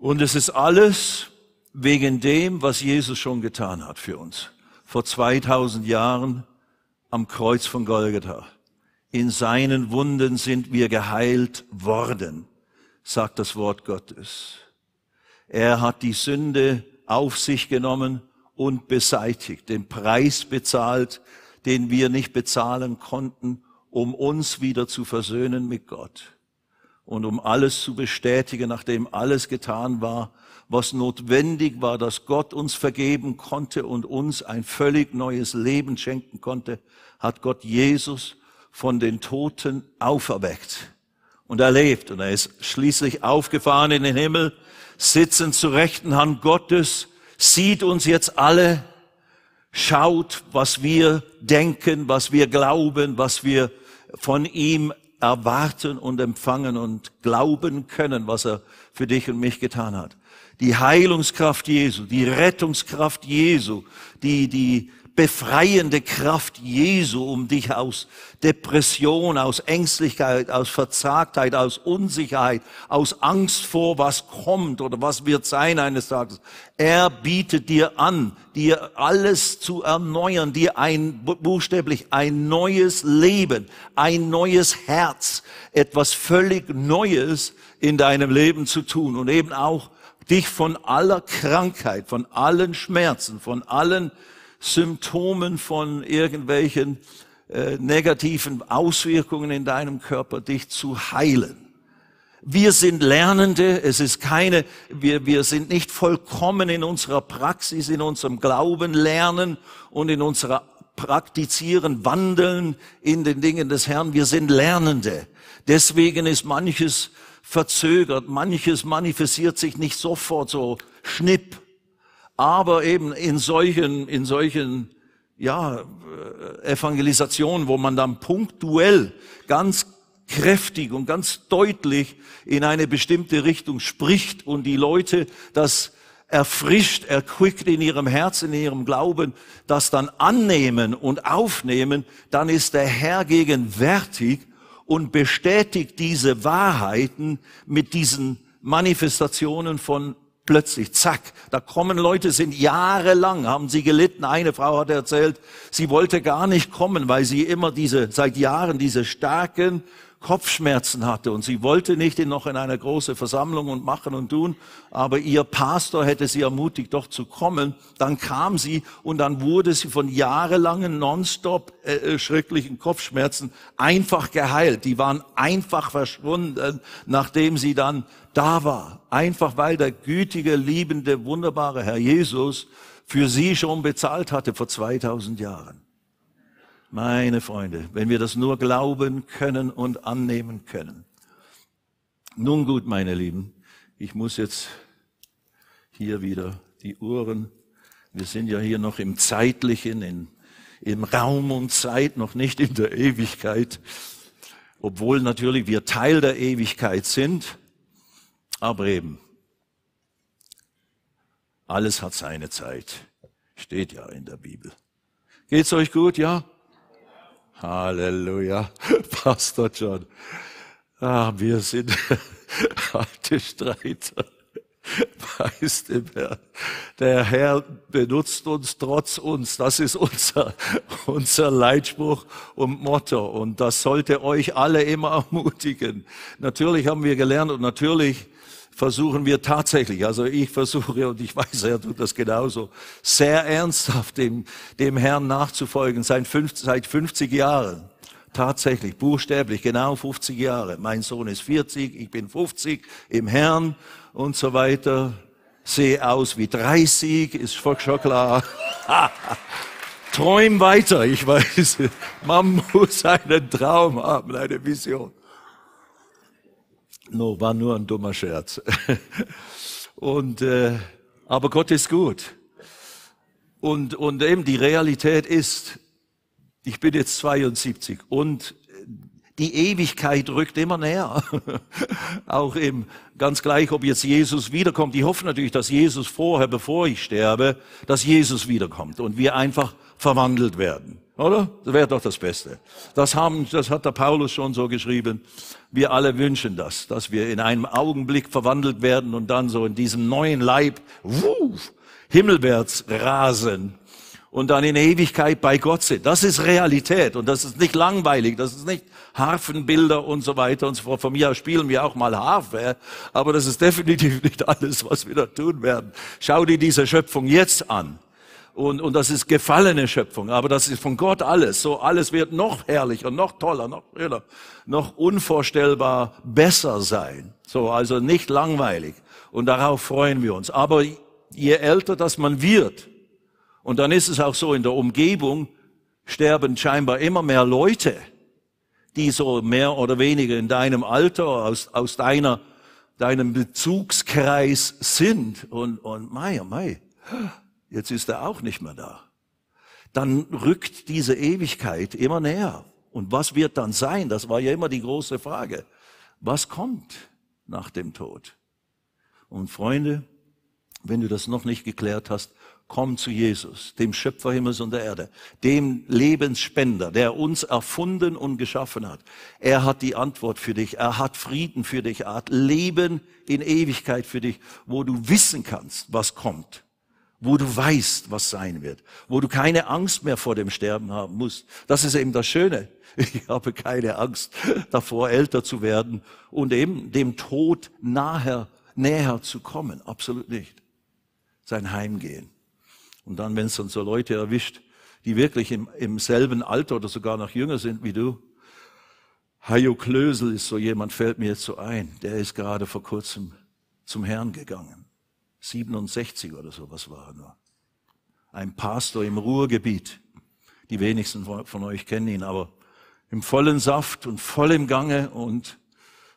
Und es ist alles wegen dem, was Jesus schon getan hat für uns. Vor 2000 Jahren am Kreuz von Golgatha. In seinen Wunden sind wir geheilt worden, sagt das Wort Gottes. Er hat die Sünde auf sich genommen und beseitigt, den Preis bezahlt, den wir nicht bezahlen konnten, um uns wieder zu versöhnen mit Gott und um alles zu bestätigen, nachdem alles getan war, was notwendig war, dass Gott uns vergeben konnte und uns ein völlig neues Leben schenken konnte, hat Gott Jesus von den Toten auferweckt. Und er lebt und er ist schließlich aufgefahren in den Himmel, sitzend zur rechten Hand Gottes, sieht uns jetzt alle, schaut, was wir denken, was wir glauben, was wir von ihm erwarten und empfangen und glauben können, was er für dich und mich getan hat. Die Heilungskraft Jesu, die Rettungskraft Jesu, die, die befreiende Kraft Jesu, um dich aus Depression, aus Ängstlichkeit, aus Verzagtheit, aus Unsicherheit, aus Angst vor, was kommt oder was wird sein eines Tages. Er bietet dir an, dir alles zu erneuern, dir ein, buchstäblich ein neues Leben, ein neues Herz, etwas völlig Neues in deinem Leben zu tun und eben auch dich von aller Krankheit, von allen Schmerzen, von allen Symptomen von irgendwelchen äh, negativen Auswirkungen in deinem Körper, dich zu heilen. Wir sind Lernende, es ist keine, wir, wir sind nicht vollkommen in unserer Praxis, in unserem Glauben lernen und in unserer Praktizieren, Wandeln in den Dingen des Herrn. Wir sind Lernende. Deswegen ist manches verzögert, manches manifestiert sich nicht sofort so schnipp aber eben in solchen, in solchen, ja, äh, Evangelisationen, wo man dann punktuell ganz kräftig und ganz deutlich in eine bestimmte Richtung spricht und die Leute das erfrischt, erquickt in ihrem Herzen, in ihrem Glauben, das dann annehmen und aufnehmen, dann ist der Herr gegenwärtig und bestätigt diese Wahrheiten mit diesen Manifestationen von plötzlich, zack, da kommen Leute, sind jahrelang, haben sie gelitten. Eine Frau hat erzählt, sie wollte gar nicht kommen, weil sie immer diese, seit Jahren diese starken Kopfschmerzen hatte und sie wollte nicht noch in eine große Versammlung und machen und tun, aber ihr Pastor hätte sie ermutigt, doch zu kommen. Dann kam sie und dann wurde sie von jahrelangen nonstop äh, äh schrecklichen Kopfschmerzen einfach geheilt. Die waren einfach verschwunden, nachdem sie dann da war. Einfach weil der gütige, liebende, wunderbare Herr Jesus für sie schon bezahlt hatte vor 2000 Jahren. Meine Freunde, wenn wir das nur glauben können und annehmen können. Nun gut, meine Lieben, ich muss jetzt hier wieder die Uhren. Wir sind ja hier noch im Zeitlichen, in, im Raum und Zeit, noch nicht in der Ewigkeit. Obwohl natürlich wir Teil der Ewigkeit sind. Aber eben, alles hat seine Zeit. Steht ja in der Bibel. Geht's euch gut, ja? Halleluja, Pastor John. Ah, wir sind alte Streiter. Weiß dem Herrn. Der Herr benutzt uns trotz uns. Das ist unser, unser Leitspruch und Motto. Und das sollte euch alle immer ermutigen. Natürlich haben wir gelernt und natürlich versuchen wir tatsächlich, also ich versuche und ich weiß, er tut das genauso, sehr ernsthaft dem, dem Herrn nachzufolgen, seit 50, seit 50 Jahren. Tatsächlich, buchstäblich, genau 50 Jahre. Mein Sohn ist 40, ich bin 50 im Herrn und so weiter. Sehe aus wie 30, ist schon klar. Träum weiter, ich weiß. Man muss einen Traum haben, eine Vision. No, war nur ein dummer Scherz. Und, äh, aber Gott ist gut. Und, und eben die Realität ist, ich bin jetzt 72 und die Ewigkeit rückt immer näher. Auch eben ganz gleich, ob jetzt Jesus wiederkommt. Ich hoffe natürlich, dass Jesus vorher, bevor ich sterbe, dass Jesus wiederkommt und wir einfach verwandelt werden. Oder? Das wäre doch das Beste. Das haben, das hat der Paulus schon so geschrieben. Wir alle wünschen das, dass wir in einem Augenblick verwandelt werden und dann so in diesem neuen Leib, wuh, himmelwärts rasen und dann in Ewigkeit bei Gott sind. Das ist Realität und das ist nicht langweilig, das ist nicht Harfenbilder und so weiter und so fort. Von mir aus spielen wir auch mal Harfe, aber das ist definitiv nicht alles, was wir da tun werden. Schau dir diese Schöpfung jetzt an. Und, und das ist gefallene Schöpfung, aber das ist von Gott alles. So alles wird noch herrlicher, noch toller, noch schöner, noch unvorstellbar besser sein. So, also nicht langweilig. Und darauf freuen wir uns. Aber je älter das man wird, und dann ist es auch so, in der Umgebung sterben scheinbar immer mehr Leute, die so mehr oder weniger in deinem Alter, aus, aus deiner, deinem Bezugskreis sind. Und, und mei, oh mei, jetzt ist er auch nicht mehr da. Dann rückt diese Ewigkeit immer näher. Und was wird dann sein? Das war ja immer die große Frage. Was kommt nach dem Tod? Und Freunde, wenn du das noch nicht geklärt hast, komm zu Jesus, dem Schöpfer Himmels und der Erde, dem Lebensspender, der uns erfunden und geschaffen hat. Er hat die Antwort für dich, er hat Frieden für dich, er hat Leben in Ewigkeit für dich, wo du wissen kannst, was kommt, wo du weißt, was sein wird, wo du keine Angst mehr vor dem Sterben haben musst. Das ist eben das Schöne. Ich habe keine Angst davor, älter zu werden und eben dem Tod nahe, näher zu kommen. Absolut nicht. Sein Heimgehen. Und dann, wenn es dann so Leute erwischt, die wirklich im, im selben Alter oder sogar noch jünger sind wie du. Hajo Klösel ist so jemand, fällt mir jetzt so ein. Der ist gerade vor kurzem zum Herrn gegangen. 67 oder so, was war er nur. Ein Pastor im Ruhrgebiet. Die wenigsten von euch kennen ihn, aber im vollen Saft und voll im Gange und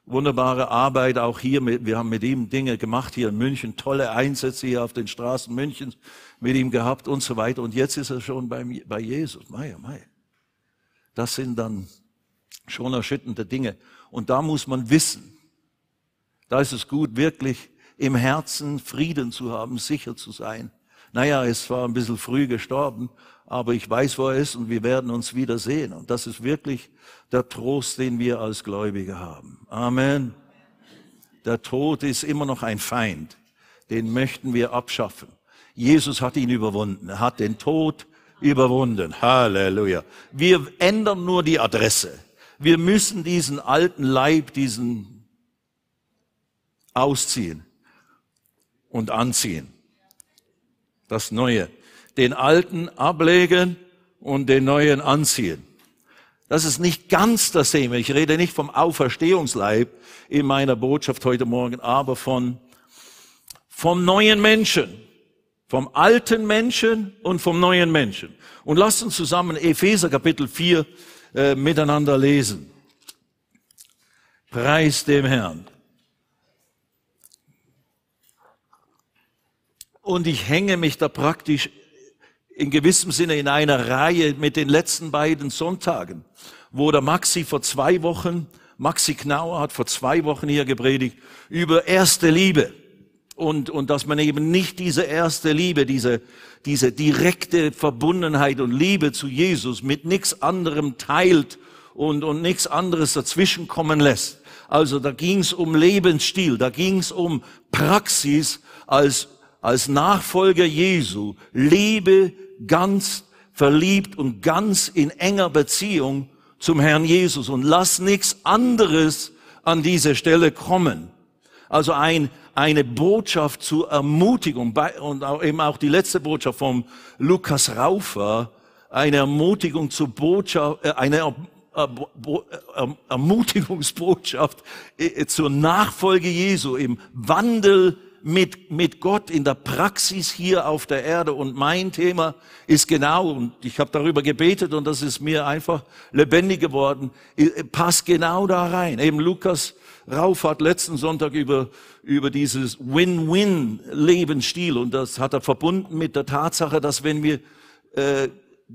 wunderbare Arbeit auch hier. wir haben mit ihm Dinge gemacht hier in München, tolle Einsätze hier auf den Straßen Münchens mit ihm gehabt und so weiter. Und jetzt ist er schon bei, bei Jesus. Mei, mei. Das sind dann schon erschütternde Dinge. Und da muss man wissen, da ist es gut, wirklich im Herzen Frieden zu haben, sicher zu sein. Naja, es war ein bisschen früh gestorben, aber ich weiß, wo er ist und wir werden uns wiedersehen. Und das ist wirklich der Trost, den wir als Gläubige haben. Amen. Der Tod ist immer noch ein Feind. Den möchten wir abschaffen. Jesus hat ihn überwunden. Er hat den Tod überwunden. Halleluja. Wir ändern nur die Adresse. Wir müssen diesen alten Leib, diesen ausziehen und anziehen. Das Neue. Den alten ablegen und den neuen anziehen. Das ist nicht ganz dasselbe. Ich rede nicht vom Auferstehungsleib in meiner Botschaft heute Morgen, aber von, vom neuen Menschen. Vom alten Menschen und vom neuen Menschen. Und lasst uns zusammen Epheser Kapitel 4 äh, miteinander lesen. Preis dem Herrn. Und ich hänge mich da praktisch in gewissem Sinne in einer Reihe mit den letzten beiden Sonntagen, wo der Maxi vor zwei Wochen, Maxi Knauer hat vor zwei Wochen hier gepredigt über erste Liebe und, und dass man eben nicht diese erste Liebe, diese, diese direkte Verbundenheit und Liebe zu Jesus mit nichts anderem teilt und, und nichts anderes dazwischen kommen lässt. Also da ging es um Lebensstil, da ging es um Praxis als, als Nachfolger Jesu. Lebe ganz verliebt und ganz in enger Beziehung zum Herrn Jesus und lass nichts anderes an diese Stelle kommen. Also ein, eine Botschaft zur Ermutigung und eben auch die letzte Botschaft vom Lukas Raufer, eine Ermutigung zur Botschaft, äh, eine Ermutigungsbotschaft äh, zur Nachfolge Jesu im Wandel mit, mit Gott in der Praxis hier auf der Erde. Und mein Thema ist genau, und ich habe darüber gebetet und das ist mir einfach lebendig geworden, passt genau da rein. Eben Lukas Rauf hat letzten Sonntag über, über dieses Win-Win-Lebensstil und das hat er verbunden mit der Tatsache, dass wenn wir äh,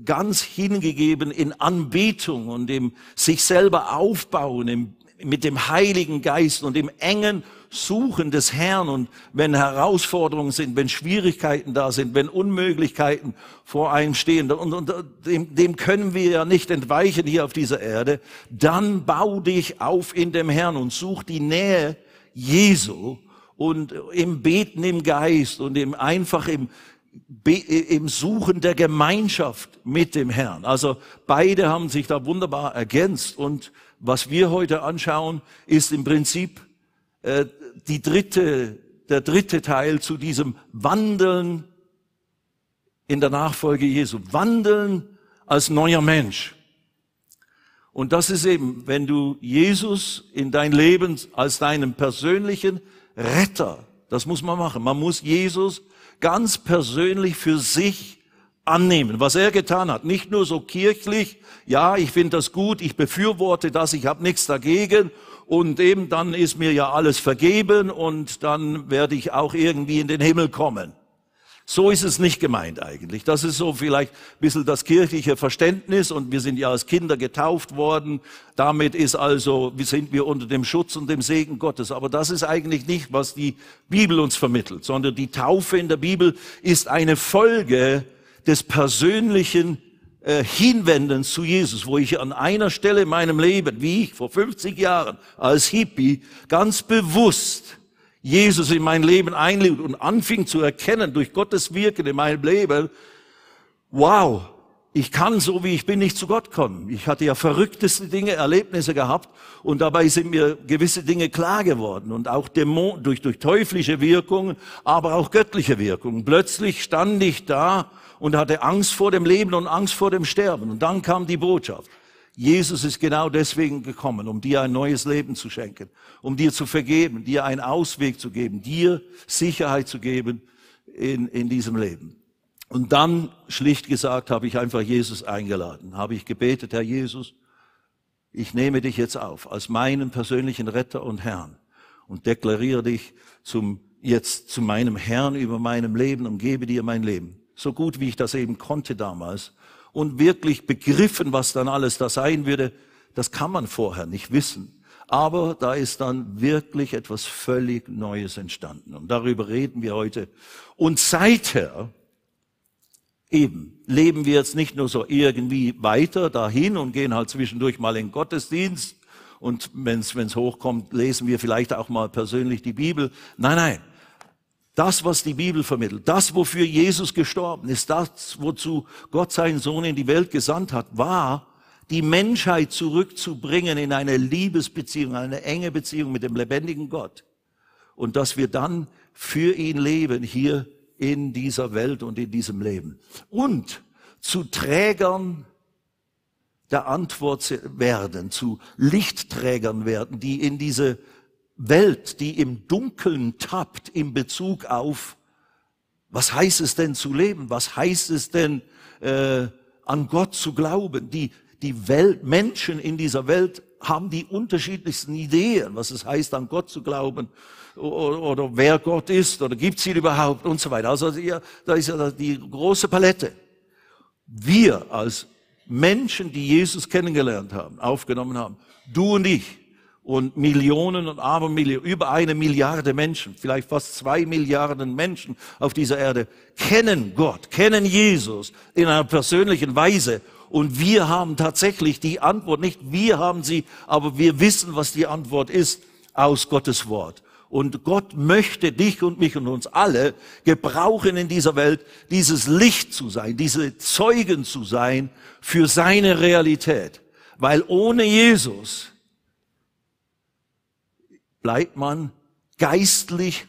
ganz hingegeben in Anbetung und im sich selber aufbauen, im, mit dem Heiligen Geist und dem engen Suchen des Herrn und wenn Herausforderungen sind, wenn Schwierigkeiten da sind, wenn Unmöglichkeiten vor einem stehen, und, und dem, dem können wir ja nicht entweichen hier auf dieser Erde, dann bau dich auf in dem Herrn und such die Nähe Jesu und im Beten im Geist und im einfach im, im Suchen der Gemeinschaft mit dem Herrn. Also beide haben sich da wunderbar ergänzt und was wir heute anschauen, ist im Prinzip äh, die dritte, der dritte Teil zu diesem Wandeln in der Nachfolge Jesu. Wandeln als neuer Mensch. Und das ist eben, wenn du Jesus in dein Leben als deinen persönlichen Retter, das muss man machen. Man muss Jesus ganz persönlich für sich annehmen, was er getan hat. Nicht nur so kirchlich, ja, ich finde das gut, ich befürworte das, ich habe nichts dagegen und eben dann ist mir ja alles vergeben und dann werde ich auch irgendwie in den Himmel kommen. So ist es nicht gemeint eigentlich. Das ist so vielleicht ein bisschen das kirchliche Verständnis und wir sind ja als Kinder getauft worden. Damit ist also, wie sind wir unter dem Schutz und dem Segen Gottes. Aber das ist eigentlich nicht, was die Bibel uns vermittelt, sondern die Taufe in der Bibel ist eine Folge des persönlichen äh, Hinwendens zu Jesus, wo ich an einer Stelle in meinem Leben, wie ich vor 50 Jahren als Hippie, ganz bewusst Jesus in mein Leben einlud und anfing zu erkennen durch Gottes Wirken in meinem Leben, wow, ich kann so wie ich bin nicht zu Gott kommen. Ich hatte ja verrückteste Dinge, Erlebnisse gehabt und dabei sind mir gewisse Dinge klar geworden und auch Dämon, durch, durch teuflische Wirkungen, aber auch göttliche Wirkungen. Plötzlich stand ich da und hatte Angst vor dem Leben und Angst vor dem Sterben und dann kam die Botschaft. Jesus ist genau deswegen gekommen, um dir ein neues Leben zu schenken, um dir zu vergeben, dir einen Ausweg zu geben, dir Sicherheit zu geben in, in diesem Leben. Und dann, schlicht gesagt, habe ich einfach Jesus eingeladen, habe ich gebetet, Herr Jesus, ich nehme dich jetzt auf als meinen persönlichen Retter und Herrn und deklariere dich zum, jetzt zu meinem Herrn über meinem Leben und gebe dir mein Leben. So gut wie ich das eben konnte damals und wirklich begriffen, was dann alles da sein würde, das kann man vorher nicht wissen. Aber da ist dann wirklich etwas völlig Neues entstanden. Und darüber reden wir heute. Und seither eben leben wir jetzt nicht nur so irgendwie weiter dahin und gehen halt zwischendurch mal in Gottesdienst und wenn es hochkommt, lesen wir vielleicht auch mal persönlich die Bibel. Nein, nein. Das, was die Bibel vermittelt, das, wofür Jesus gestorben ist, das, wozu Gott seinen Sohn in die Welt gesandt hat, war, die Menschheit zurückzubringen in eine Liebesbeziehung, eine enge Beziehung mit dem lebendigen Gott. Und dass wir dann für ihn leben hier in dieser Welt und in diesem Leben. Und zu Trägern der Antwort werden, zu Lichtträgern werden, die in diese Welt, die im Dunkeln tappt in Bezug auf, was heißt es denn zu leben? Was heißt es denn äh, an Gott zu glauben? Die, die Welt, Menschen in dieser Welt haben die unterschiedlichsten Ideen, was es heißt, an Gott zu glauben oder, oder wer Gott ist oder gibt es ihn überhaupt und so weiter. Also ja, da ist ja die große Palette. Wir als Menschen, die Jesus kennengelernt haben, aufgenommen haben, du und ich, und Millionen und Abermillionen, über eine Milliarde Menschen, vielleicht fast zwei Milliarden Menschen auf dieser Erde kennen Gott, kennen Jesus in einer persönlichen Weise. Und wir haben tatsächlich die Antwort, nicht wir haben sie, aber wir wissen, was die Antwort ist aus Gottes Wort. Und Gott möchte dich und mich und uns alle gebrauchen in dieser Welt, dieses Licht zu sein, diese Zeugen zu sein für seine Realität. Weil ohne Jesus bleibt man geistlich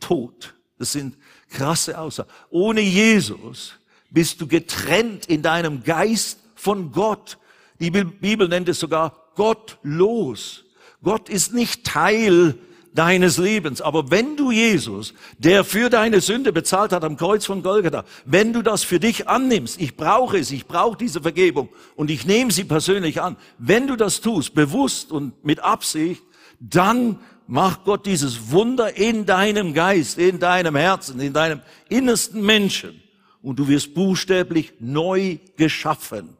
tot. Das sind krasse Aussagen. Ohne Jesus bist du getrennt in deinem Geist von Gott. Die Bibel nennt es sogar gottlos. Gott ist nicht Teil deines Lebens. Aber wenn du Jesus, der für deine Sünde bezahlt hat am Kreuz von Golgatha, wenn du das für dich annimmst, ich brauche es, ich brauche diese Vergebung und ich nehme sie persönlich an, wenn du das tust, bewusst und mit Absicht, dann macht Gott dieses Wunder in deinem Geist, in deinem Herzen, in deinem innersten Menschen. Und du wirst buchstäblich neu geschaffen.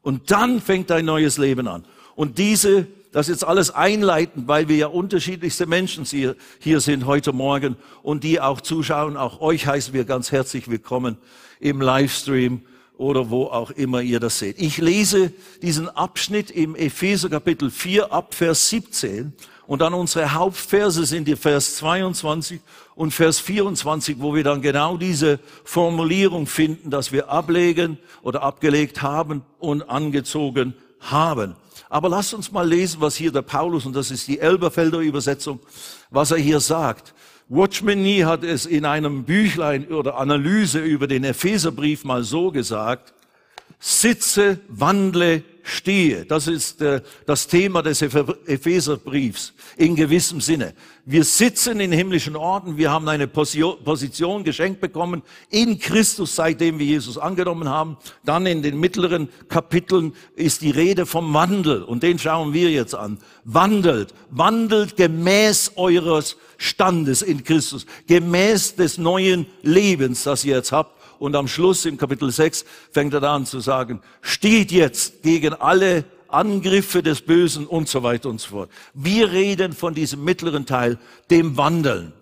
Und dann fängt dein neues Leben an. Und diese das jetzt alles einleiten, weil wir ja unterschiedlichste Menschen hier, hier sind heute Morgen und die auch zuschauen. Auch euch heißen wir ganz herzlich willkommen im Livestream oder wo auch immer ihr das seht. Ich lese diesen Abschnitt im Epheser Kapitel 4 ab Vers 17 und dann unsere Hauptverse sind die Vers 22 und Vers 24, wo wir dann genau diese Formulierung finden, dass wir ablegen oder abgelegt haben und angezogen haben. Aber lasst uns mal lesen, was hier der Paulus, und das ist die Elberfelder Übersetzung, was er hier sagt. Watchman Nee hat es in einem Büchlein oder Analyse über den Epheserbrief mal so gesagt, sitze, wandle, stehe. Das ist äh, das Thema des Epheserbriefs in gewissem Sinne. Wir sitzen in himmlischen Orten, wir haben eine Position geschenkt bekommen in Christus, seitdem wir Jesus angenommen haben. Dann in den mittleren Kapiteln ist die Rede vom Wandel und den schauen wir jetzt an. Wandelt, wandelt gemäß eures Standes in Christus, gemäß des neuen Lebens, das ihr jetzt habt und am Schluss im Kapitel 6 fängt er da an zu sagen, steht jetzt gegen alle Angriffe des Bösen und so weiter und so fort. Wir reden von diesem mittleren Teil, dem Wandeln.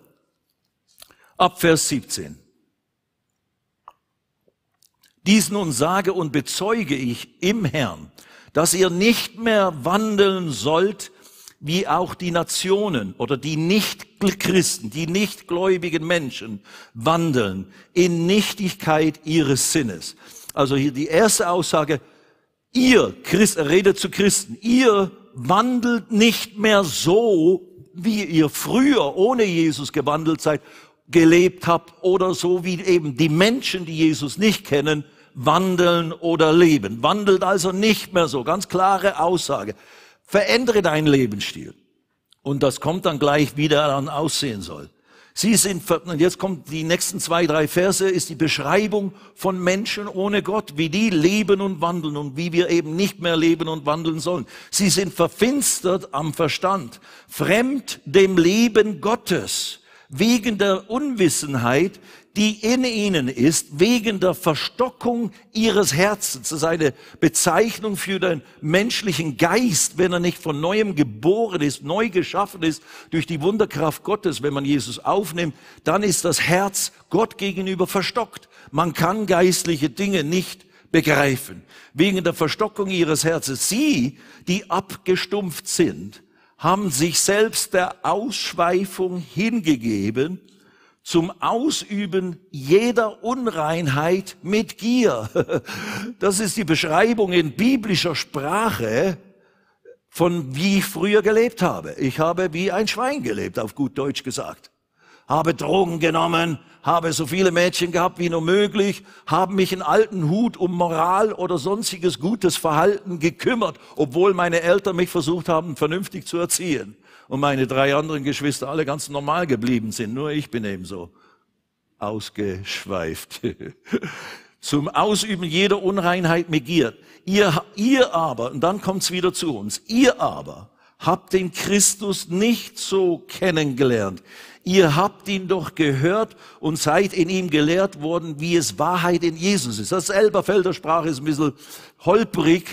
Ab Vers 17. Dies nun sage und bezeuge ich im Herrn, dass ihr nicht mehr wandeln sollt wie auch die Nationen oder die Nicht-Christen, die nichtgläubigen Menschen wandeln in Nichtigkeit ihres Sinnes. Also hier die erste Aussage, ihr Christ, er redet zu Christen, ihr wandelt nicht mehr so, wie ihr früher ohne Jesus gewandelt seid, gelebt habt oder so wie eben die Menschen, die Jesus nicht kennen, wandeln oder leben. Wandelt also nicht mehr so. Ganz klare Aussage. Verändere deinen Lebensstil. Und das kommt dann gleich, wie der dann aussehen soll. Sie sind, und jetzt kommt die nächsten zwei, drei Verse, ist die Beschreibung von Menschen ohne Gott, wie die leben und wandeln und wie wir eben nicht mehr leben und wandeln sollen. Sie sind verfinstert am Verstand, fremd dem Leben Gottes, wegen der Unwissenheit, die in ihnen ist, wegen der Verstockung ihres Herzens. Das ist eine Bezeichnung für den menschlichen Geist, wenn er nicht von neuem geboren ist, neu geschaffen ist durch die Wunderkraft Gottes. Wenn man Jesus aufnimmt, dann ist das Herz Gott gegenüber verstockt. Man kann geistliche Dinge nicht begreifen. Wegen der Verstockung ihres Herzens. Sie, die abgestumpft sind, haben sich selbst der Ausschweifung hingegeben zum Ausüben jeder Unreinheit mit Gier. Das ist die Beschreibung in biblischer Sprache von wie ich früher gelebt habe. Ich habe wie ein Schwein gelebt, auf gut Deutsch gesagt. Habe Drogen genommen, habe so viele Mädchen gehabt wie nur möglich, habe mich in alten Hut um Moral oder sonstiges gutes Verhalten gekümmert, obwohl meine Eltern mich versucht haben, vernünftig zu erziehen und meine drei anderen Geschwister alle ganz normal geblieben sind. Nur ich bin eben so ausgeschweift. Zum Ausüben jeder Unreinheit Gier. Ihr, ihr aber, und dann kommt's wieder zu uns, ihr aber habt den Christus nicht so kennengelernt. Ihr habt ihn doch gehört und seid in ihm gelehrt worden, wie es Wahrheit in Jesus ist. Das Elberfelder Sprache ist ein bisschen holprig.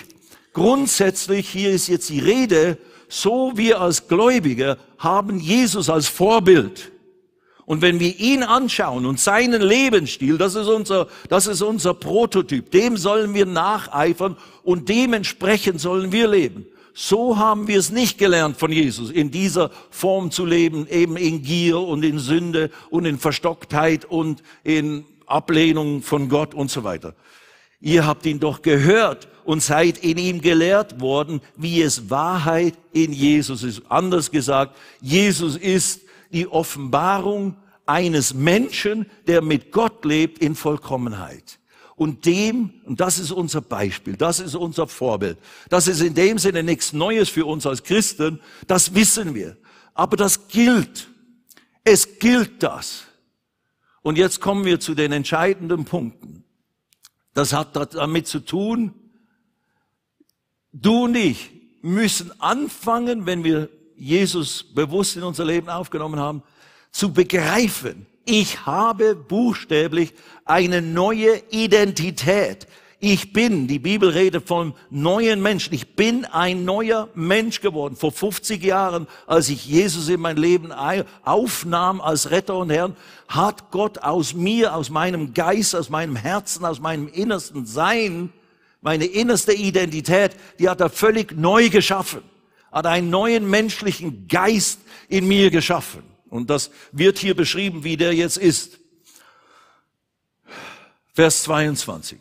Grundsätzlich, hier ist jetzt die Rede so wir als Gläubige haben Jesus als Vorbild. Und wenn wir ihn anschauen und seinen Lebensstil, das ist unser, das ist unser Prototyp, dem sollen wir nacheifern und dementsprechend sollen wir leben. So haben wir es nicht gelernt von Jesus, in dieser Form zu leben, eben in Gier und in Sünde und in Verstocktheit und in Ablehnung von Gott und so weiter. Ihr habt ihn doch gehört und seid in ihm gelehrt worden, wie es Wahrheit in Jesus ist. Anders gesagt, Jesus ist die Offenbarung eines Menschen, der mit Gott lebt in Vollkommenheit. Und dem, und das ist unser Beispiel, das ist unser Vorbild. Das ist in dem Sinne nichts Neues für uns als Christen, das wissen wir. Aber das gilt. Es gilt das. Und jetzt kommen wir zu den entscheidenden Punkten. Das hat damit zu tun, du und ich müssen anfangen, wenn wir Jesus bewusst in unser Leben aufgenommen haben, zu begreifen, ich habe buchstäblich eine neue Identität. Ich bin, die Bibel redet vom neuen Menschen. Ich bin ein neuer Mensch geworden. Vor 50 Jahren, als ich Jesus in mein Leben aufnahm als Retter und Herrn, hat Gott aus mir, aus meinem Geist, aus meinem Herzen, aus meinem innersten Sein, meine innerste Identität, die hat er völlig neu geschaffen. Hat einen neuen menschlichen Geist in mir geschaffen. Und das wird hier beschrieben, wie der jetzt ist. Vers 22.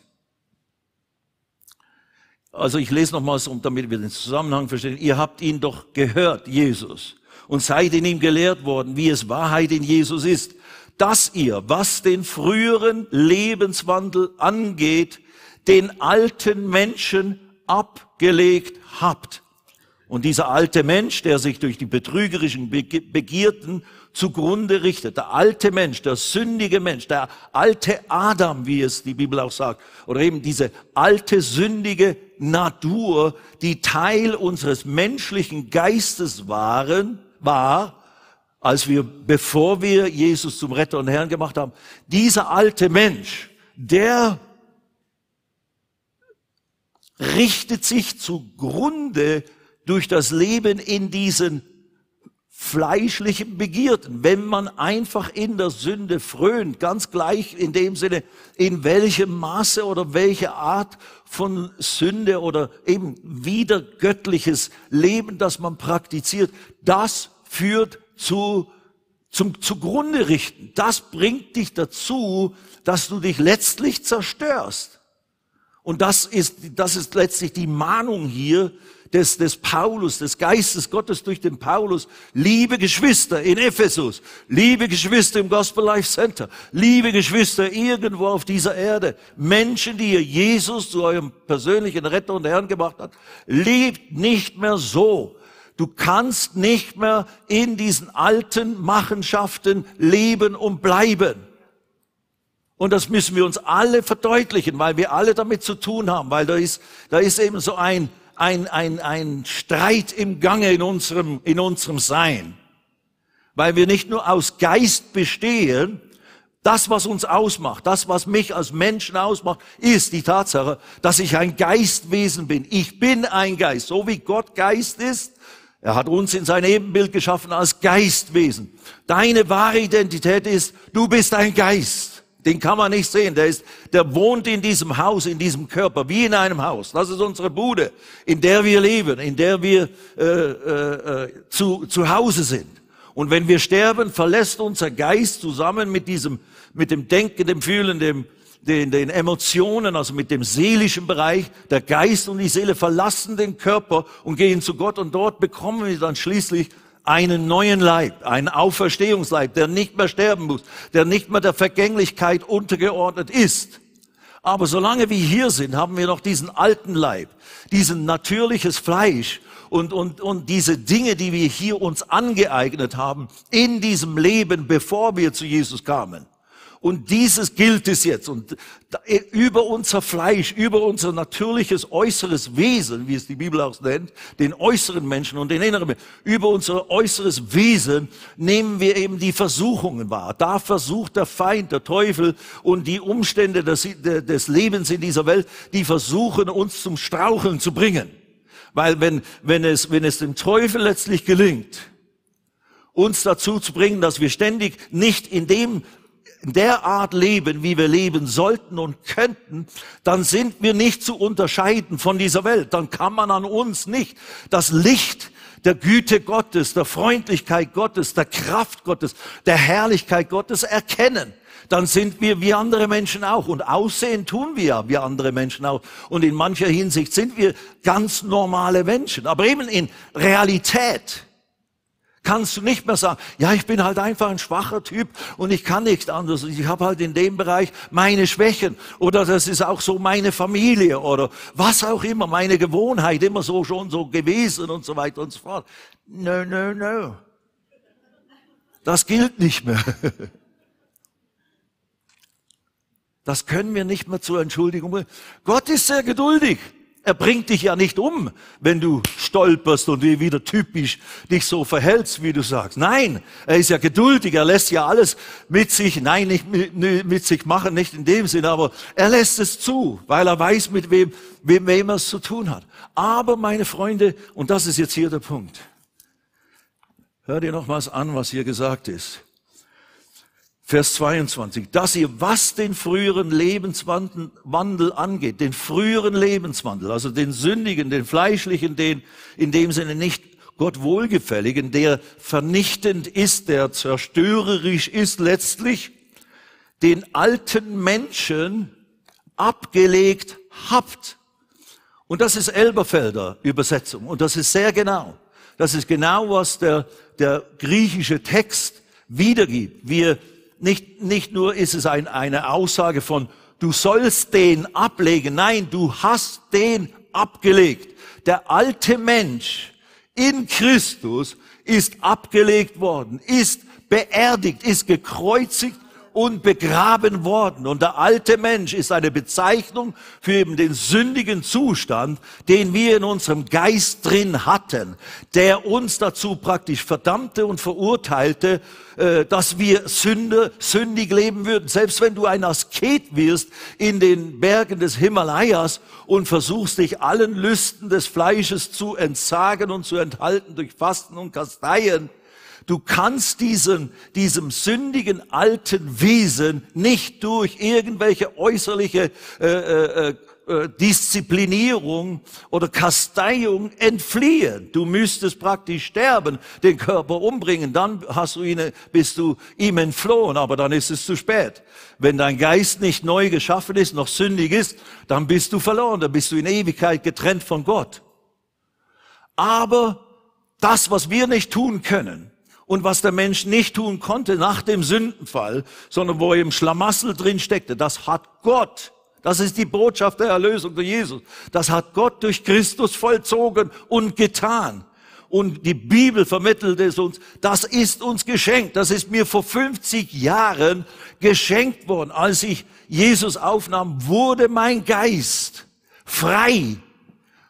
Also ich lese nochmals, damit wir den Zusammenhang verstehen. Ihr habt ihn doch gehört, Jesus, und seid in ihm gelehrt worden, wie es Wahrheit in Jesus ist, dass ihr, was den früheren Lebenswandel angeht, den alten Menschen abgelegt habt. Und dieser alte Mensch, der sich durch die betrügerischen Begierden zugrunde richtet. Der alte Mensch, der sündige Mensch, der alte Adam, wie es die Bibel auch sagt, oder eben diese alte sündige Natur, die Teil unseres menschlichen Geistes waren, war, als wir, bevor wir Jesus zum Retter und Herrn gemacht haben, dieser alte Mensch, der richtet sich zugrunde durch das Leben in diesen fleischlichen Begierden, wenn man einfach in der Sünde frönt, ganz gleich in dem Sinne, in welchem Maße oder welche Art von Sünde oder eben wieder göttliches Leben, das man praktiziert, das führt zu zum zugrunde richten. Das bringt dich dazu, dass du dich letztlich zerstörst. Und das ist, das ist letztlich die Mahnung hier, des, des Paulus, des Geistes Gottes durch den Paulus. Liebe Geschwister in Ephesus, liebe Geschwister im Gospel Life Center, liebe Geschwister irgendwo auf dieser Erde, Menschen, die ihr Jesus zu eurem persönlichen Retter und Herrn gemacht hat, lebt nicht mehr so. Du kannst nicht mehr in diesen alten Machenschaften leben und bleiben. Und das müssen wir uns alle verdeutlichen, weil wir alle damit zu tun haben, weil da ist, da ist eben so ein, ein, ein, ein Streit im Gange in unserem, in unserem Sein. Weil wir nicht nur aus Geist bestehen, das, was uns ausmacht, das, was mich als Menschen ausmacht, ist die Tatsache, dass ich ein Geistwesen bin. Ich bin ein Geist, so wie Gott Geist ist. Er hat uns in sein Ebenbild geschaffen als Geistwesen. Deine wahre Identität ist, du bist ein Geist. Den kann man nicht sehen. Der ist, der wohnt in diesem Haus, in diesem Körper, wie in einem Haus. Das ist unsere Bude, in der wir leben, in der wir äh, äh, äh, zu, zu Hause sind. Und wenn wir sterben, verlässt unser Geist zusammen mit diesem, mit dem Denken, dem Fühlen, dem, den, den Emotionen, also mit dem seelischen Bereich, der Geist und die Seele verlassen den Körper und gehen zu Gott und dort bekommen wir dann schließlich einen neuen Leib, einen Auferstehungsleib, der nicht mehr sterben muss, der nicht mehr der Vergänglichkeit untergeordnet ist. Aber solange wir hier sind, haben wir noch diesen alten Leib, diesen natürliches Fleisch und, und, und diese Dinge, die wir hier uns angeeignet haben in diesem Leben, bevor wir zu Jesus kamen. Und dieses gilt es jetzt. Und über unser Fleisch, über unser natürliches äußeres Wesen, wie es die Bibel auch nennt, den äußeren Menschen und den inneren Menschen, über unser äußeres Wesen nehmen wir eben die Versuchungen wahr. Da versucht der Feind, der Teufel und die Umstände des, des Lebens in dieser Welt, die versuchen uns zum Straucheln zu bringen. Weil wenn, wenn es, wenn es dem Teufel letztlich gelingt, uns dazu zu bringen, dass wir ständig nicht in dem der Art leben, wie wir leben sollten und könnten, dann sind wir nicht zu unterscheiden von dieser Welt. Dann kann man an uns nicht das Licht der Güte Gottes, der Freundlichkeit Gottes, der Kraft Gottes, der Herrlichkeit Gottes erkennen. Dann sind wir wie andere Menschen auch. Und aussehen tun wir ja wie andere Menschen auch. Und in mancher Hinsicht sind wir ganz normale Menschen. Aber eben in Realität kannst du nicht mehr sagen, ja, ich bin halt einfach ein schwacher Typ und ich kann nichts anderes. Ich habe halt in dem Bereich meine Schwächen oder das ist auch so meine Familie oder was auch immer, meine Gewohnheit immer so schon so gewesen und so weiter und so fort. No, no, no. Das gilt nicht mehr. Das können wir nicht mehr zur Entschuldigung bringen. Gott ist sehr geduldig. Er bringt dich ja nicht um, wenn du stolperst und wieder typisch dich so verhältst, wie du sagst. Nein, er ist ja geduldig, er lässt ja alles mit sich, nein, nicht mit, sich machen, nicht in dem Sinn, aber er lässt es zu, weil er weiß, mit wem, mit wem er es zu tun hat. Aber meine Freunde, und das ist jetzt hier der Punkt. Hör dir nochmals an, was hier gesagt ist. Vers 22, dass ihr, was den früheren Lebenswandel angeht, den früheren Lebenswandel, also den sündigen, den fleischlichen, den in dem Sinne nicht Gott wohlgefälligen, der vernichtend ist, der zerstörerisch ist letztlich, den alten Menschen abgelegt habt. Und das ist Elberfelder Übersetzung. Und das ist sehr genau. Das ist genau, was der, der griechische Text wiedergibt. Wir nicht, nicht nur ist es ein, eine Aussage von, du sollst den ablegen. Nein, du hast den abgelegt. Der alte Mensch in Christus ist abgelegt worden, ist beerdigt, ist gekreuzigt und begraben worden. Und der alte Mensch ist eine Bezeichnung für eben den sündigen Zustand, den wir in unserem Geist drin hatten, der uns dazu praktisch verdammte und verurteilte, äh, dass wir Sünde, sündig leben würden. Selbst wenn du ein Asket wirst in den Bergen des Himalayas und versuchst dich allen Lüsten des Fleisches zu entsagen und zu enthalten durch Fasten und Kasteien, Du kannst diesen, diesem sündigen alten Wesen nicht durch irgendwelche äußerliche äh, äh, äh, Disziplinierung oder Kasteiung entfliehen. Du müsstest praktisch sterben, den Körper umbringen, dann hast du ihn, bist du ihm entflohen, aber dann ist es zu spät. Wenn dein Geist nicht neu geschaffen ist, noch sündig ist, dann bist du verloren, dann bist du in Ewigkeit getrennt von Gott. Aber das, was wir nicht tun können, und was der Mensch nicht tun konnte nach dem Sündenfall, sondern wo er im Schlamassel drin steckte, das hat Gott, das ist die Botschaft der Erlösung durch Jesus, das hat Gott durch Christus vollzogen und getan. Und die Bibel vermittelt es uns, das ist uns geschenkt, das ist mir vor 50 Jahren geschenkt worden. Als ich Jesus aufnahm, wurde mein Geist frei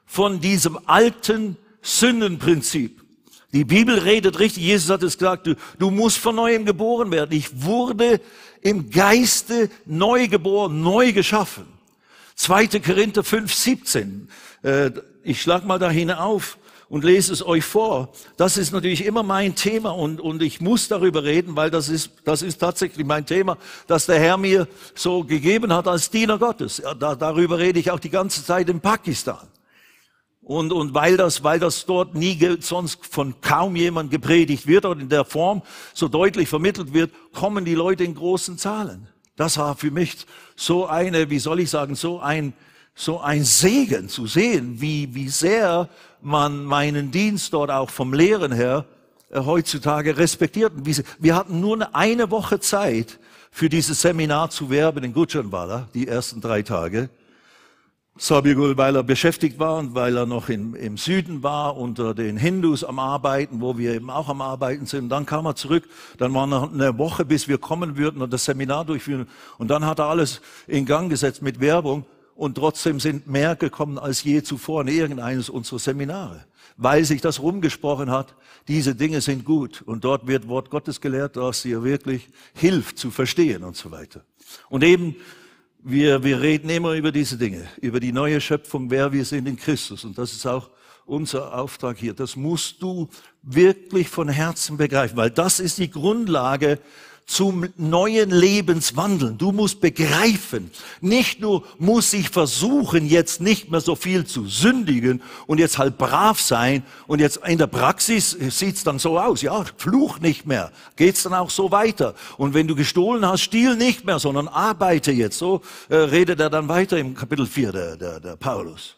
von diesem alten Sündenprinzip. Die Bibel redet richtig. Jesus hat es gesagt, du, du musst von neuem geboren werden. Ich wurde im Geiste neu geboren, neu geschaffen. 2. Korinther 5, 17. Äh, ich schlag mal dahin auf und lese es euch vor. Das ist natürlich immer mein Thema und, und ich muss darüber reden, weil das ist, das ist tatsächlich mein Thema, das der Herr mir so gegeben hat als Diener Gottes. Da, darüber rede ich auch die ganze Zeit in Pakistan. Und, und weil das, weil das dort nie sonst von kaum jemand gepredigt wird oder in der Form so deutlich vermittelt wird, kommen die Leute in großen Zahlen. Das war für mich so eine, wie soll ich sagen, so ein, so ein Segen zu sehen, wie, wie sehr man meinen Dienst dort auch vom Lehren her äh, heutzutage respektiert. Wir hatten nur eine Woche Zeit, für dieses Seminar zu werben in Gujranwala, die ersten drei Tage. Sabigul, weil er beschäftigt war und weil er noch in, im Süden war, unter den Hindus am Arbeiten, wo wir eben auch am Arbeiten sind. dann kam er zurück, dann war noch eine Woche, bis wir kommen würden und das Seminar durchführen. Und dann hat er alles in Gang gesetzt mit Werbung und trotzdem sind mehr gekommen als je zuvor in irgendeines unserer Seminare, weil sich das rumgesprochen hat, diese Dinge sind gut und dort wird Wort Gottes gelehrt, das dir wirklich hilft zu verstehen und so weiter. Und eben wir, wir reden immer über diese Dinge, über die neue Schöpfung, wer wir sind in Christus. Und das ist auch unser Auftrag hier. Das musst du wirklich von Herzen begreifen, weil das ist die Grundlage zum neuen Lebenswandeln. Du musst begreifen, nicht nur muss ich versuchen, jetzt nicht mehr so viel zu sündigen und jetzt halt brav sein und jetzt in der Praxis sieht's dann so aus, ja, fluch nicht mehr, geht's dann auch so weiter. Und wenn du gestohlen hast, stiehl nicht mehr, sondern arbeite jetzt. So äh, redet er dann weiter im Kapitel 4 der, der, der Paulus.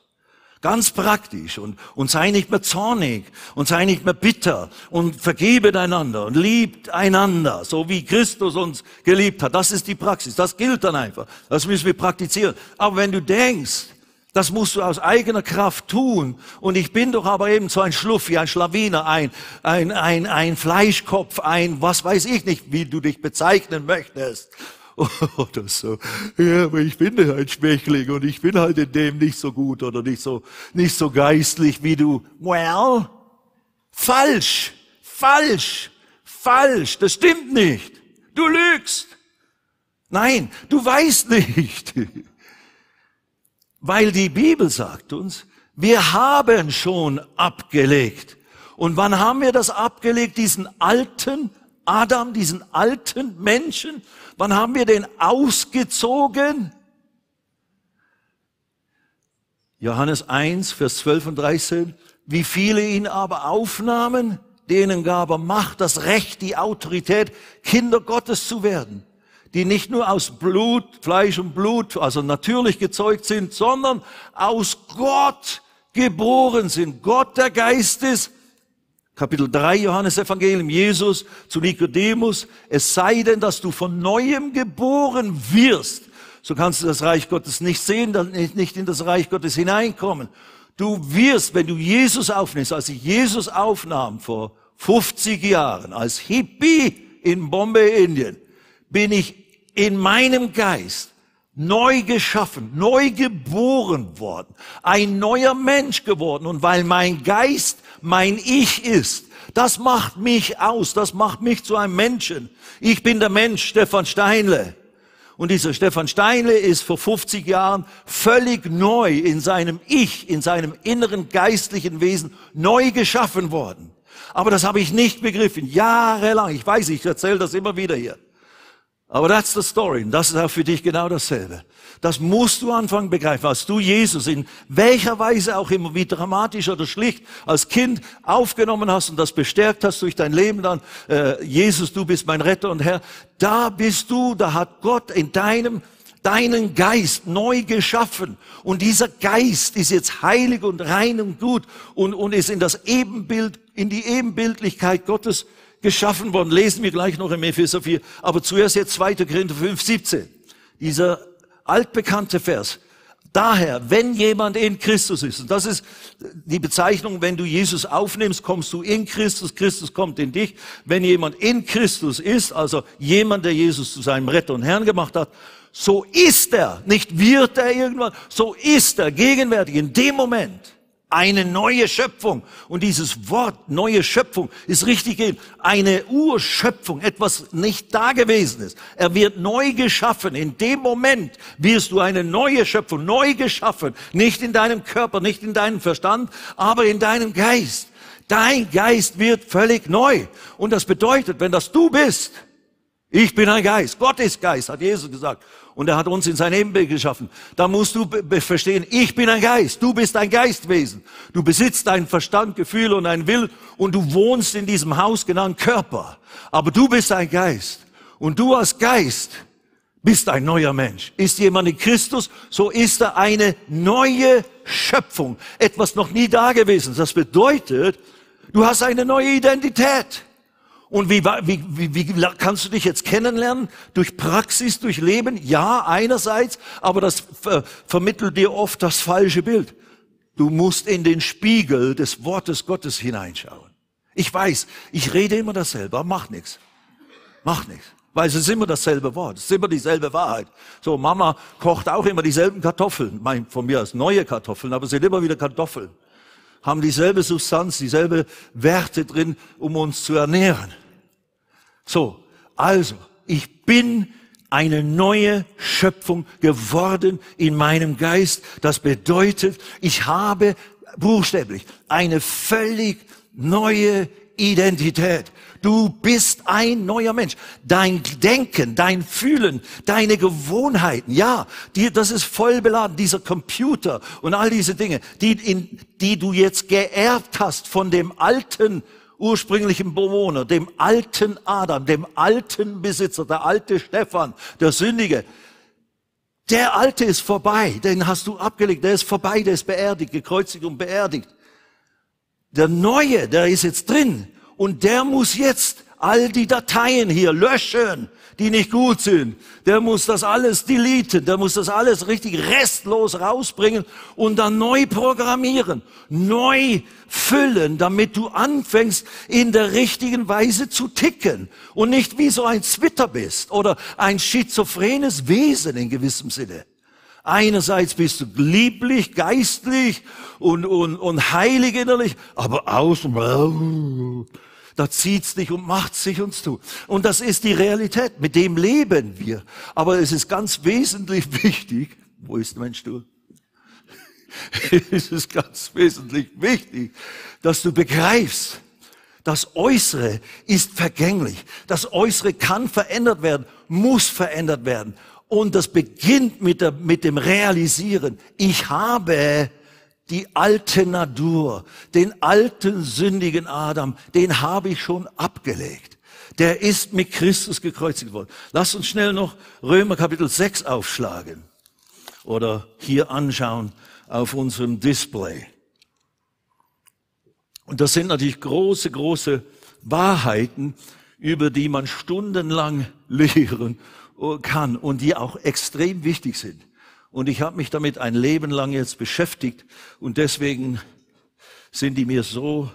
Ganz praktisch und, und sei nicht mehr zornig und sei nicht mehr bitter und vergebet einander und liebt einander, so wie Christus uns geliebt hat. Das ist die Praxis. Das gilt dann einfach. Das müssen wir praktizieren. Aber wenn du denkst, das musst du aus eigener Kraft tun. Und ich bin doch aber eben so ein Schluffi, ein Schlawiner, ein, ein, ein, ein Fleischkopf, ein, was weiß ich nicht, wie du dich bezeichnen möchtest. Oder so. Ja, aber ich bin ein Schwächling und ich bin halt in dem nicht so gut oder nicht so, nicht so geistlich wie du. Well, falsch, falsch, falsch, das stimmt nicht. Du lügst. Nein, du weißt nicht. Weil die Bibel sagt uns, wir haben schon abgelegt. Und wann haben wir das abgelegt? Diesen alten Adam, diesen alten Menschen? Wann haben wir den ausgezogen? Johannes 1, Vers 12 und 13. Wie viele ihn aber aufnahmen, denen gab er Macht, das Recht, die Autorität, Kinder Gottes zu werden die nicht nur aus Blut, Fleisch und Blut, also natürlich gezeugt sind, sondern aus Gott geboren sind. Gott der Geist ist, Kapitel 3 Johannes Evangelium, Jesus zu Nikodemus, es sei denn, dass du von neuem geboren wirst, so kannst du das Reich Gottes nicht sehen, dann nicht in das Reich Gottes hineinkommen. Du wirst, wenn du Jesus aufnimmst, als ich Jesus aufnahm vor 50 Jahren als Hippie in Bombay, Indien, bin ich in meinem Geist neu geschaffen, neu geboren worden, ein neuer Mensch geworden. Und weil mein Geist mein Ich ist, das macht mich aus, das macht mich zu einem Menschen. Ich bin der Mensch Stefan Steinle. Und dieser Stefan Steinle ist vor 50 Jahren völlig neu in seinem Ich, in seinem inneren geistlichen Wesen neu geschaffen worden. Aber das habe ich nicht begriffen, jahrelang. Ich weiß, ich erzähle das immer wieder hier. Aber that's the story. Und das ist auch für dich genau dasselbe. Das musst du anfangen begreifen, als du Jesus in welcher Weise auch immer, wie dramatisch oder schlicht, als Kind aufgenommen hast und das bestärkt hast durch dein Leben dann, äh, Jesus, du bist mein Retter und Herr, da bist du, da hat Gott in deinem deinen Geist neu geschaffen. Und dieser Geist ist jetzt heilig und rein und gut und, und ist in das Ebenbild, in die Ebenbildlichkeit Gottes geschaffen worden. Lesen wir gleich noch im Epheser 4. Aber zuerst jetzt 2. Korinther 5, 17. Dieser altbekannte Vers. Daher, wenn jemand in Christus ist, und das ist die Bezeichnung, wenn du Jesus aufnimmst, kommst du in Christus, Christus kommt in dich. Wenn jemand in Christus ist, also jemand, der Jesus zu seinem Retter und Herrn gemacht hat, so ist er, nicht wird er irgendwann, so ist er gegenwärtig in dem Moment eine neue Schöpfung. Und dieses Wort neue Schöpfung ist richtig eine Urschöpfung, etwas nicht Dagewesenes. Er wird neu geschaffen. In dem Moment wirst du eine neue Schöpfung, neu geschaffen. Nicht in deinem Körper, nicht in deinem Verstand, aber in deinem Geist. Dein Geist wird völlig neu. Und das bedeutet, wenn das du bist, ich bin ein Geist, Gott ist Geist, hat Jesus gesagt und er hat uns in sein Ebenbild geschaffen. Da musst du verstehen, ich bin ein Geist, du bist ein Geistwesen. Du besitzt einen Verstand, Gefühl und einen Will und du wohnst in diesem Haus genannt Körper. Aber du bist ein Geist und du als Geist bist ein neuer Mensch. Ist jemand in Christus, so ist er eine neue Schöpfung. Etwas noch nie dagewesen. Das bedeutet, du hast eine neue Identität. Und wie, wie, wie, wie kannst du dich jetzt kennenlernen? Durch Praxis, durch Leben? Ja, einerseits, aber das ver vermittelt dir oft das falsche Bild. Du musst in den Spiegel des Wortes Gottes hineinschauen. Ich weiß, ich rede immer dasselbe, aber mach nichts. Mach nichts. Weil es ist immer dasselbe Wort, es ist immer dieselbe Wahrheit. So, Mama kocht auch immer dieselben Kartoffeln. Mein, von mir aus neue Kartoffeln, aber es sind immer wieder Kartoffeln. Haben dieselbe Substanz, dieselbe Werte drin, um uns zu ernähren. So, also, ich bin eine neue Schöpfung geworden in meinem Geist. Das bedeutet, ich habe buchstäblich eine völlig neue Identität. Du bist ein neuer Mensch. Dein Denken, dein Fühlen, deine Gewohnheiten, ja, die, das ist voll beladen, dieser Computer und all diese Dinge, die, in, die du jetzt geerbt hast von dem alten ursprünglichen Bewohner, dem alten Adam, dem alten Besitzer, der alte Stefan, der Sündige. Der alte ist vorbei, den hast du abgelegt, der ist vorbei, der ist beerdigt, gekreuzigt und beerdigt. Der neue, der ist jetzt drin und der muss jetzt all die Dateien hier löschen, die nicht gut sind. Der muss das alles deleten, der muss das alles richtig restlos rausbringen und dann neu programmieren, neu füllen, damit du anfängst, in der richtigen Weise zu ticken und nicht wie so ein Zwitter bist oder ein schizophrenes Wesen in gewissem Sinne. Einerseits bist du lieblich, geistlich und, und, und heilig innerlich, aber außen, da zieht's dich und macht's sich uns zu. Und das ist die Realität. Mit dem leben wir. Aber es ist ganz wesentlich wichtig. Wo ist mein Stuhl? es ist ganz wesentlich wichtig, dass du begreifst, das Äußere ist vergänglich. Das Äußere kann verändert werden, muss verändert werden. Und das beginnt mit, der, mit dem Realisieren. Ich habe die alte Natur, den alten sündigen Adam, den habe ich schon abgelegt. Der ist mit Christus gekreuzigt worden. Lass uns schnell noch Römer Kapitel 6 aufschlagen oder hier anschauen auf unserem Display. Und das sind natürlich große, große Wahrheiten, über die man stundenlang lehren kann und die auch extrem wichtig sind. Und ich habe mich damit ein Leben lang jetzt beschäftigt und deswegen sind die mir so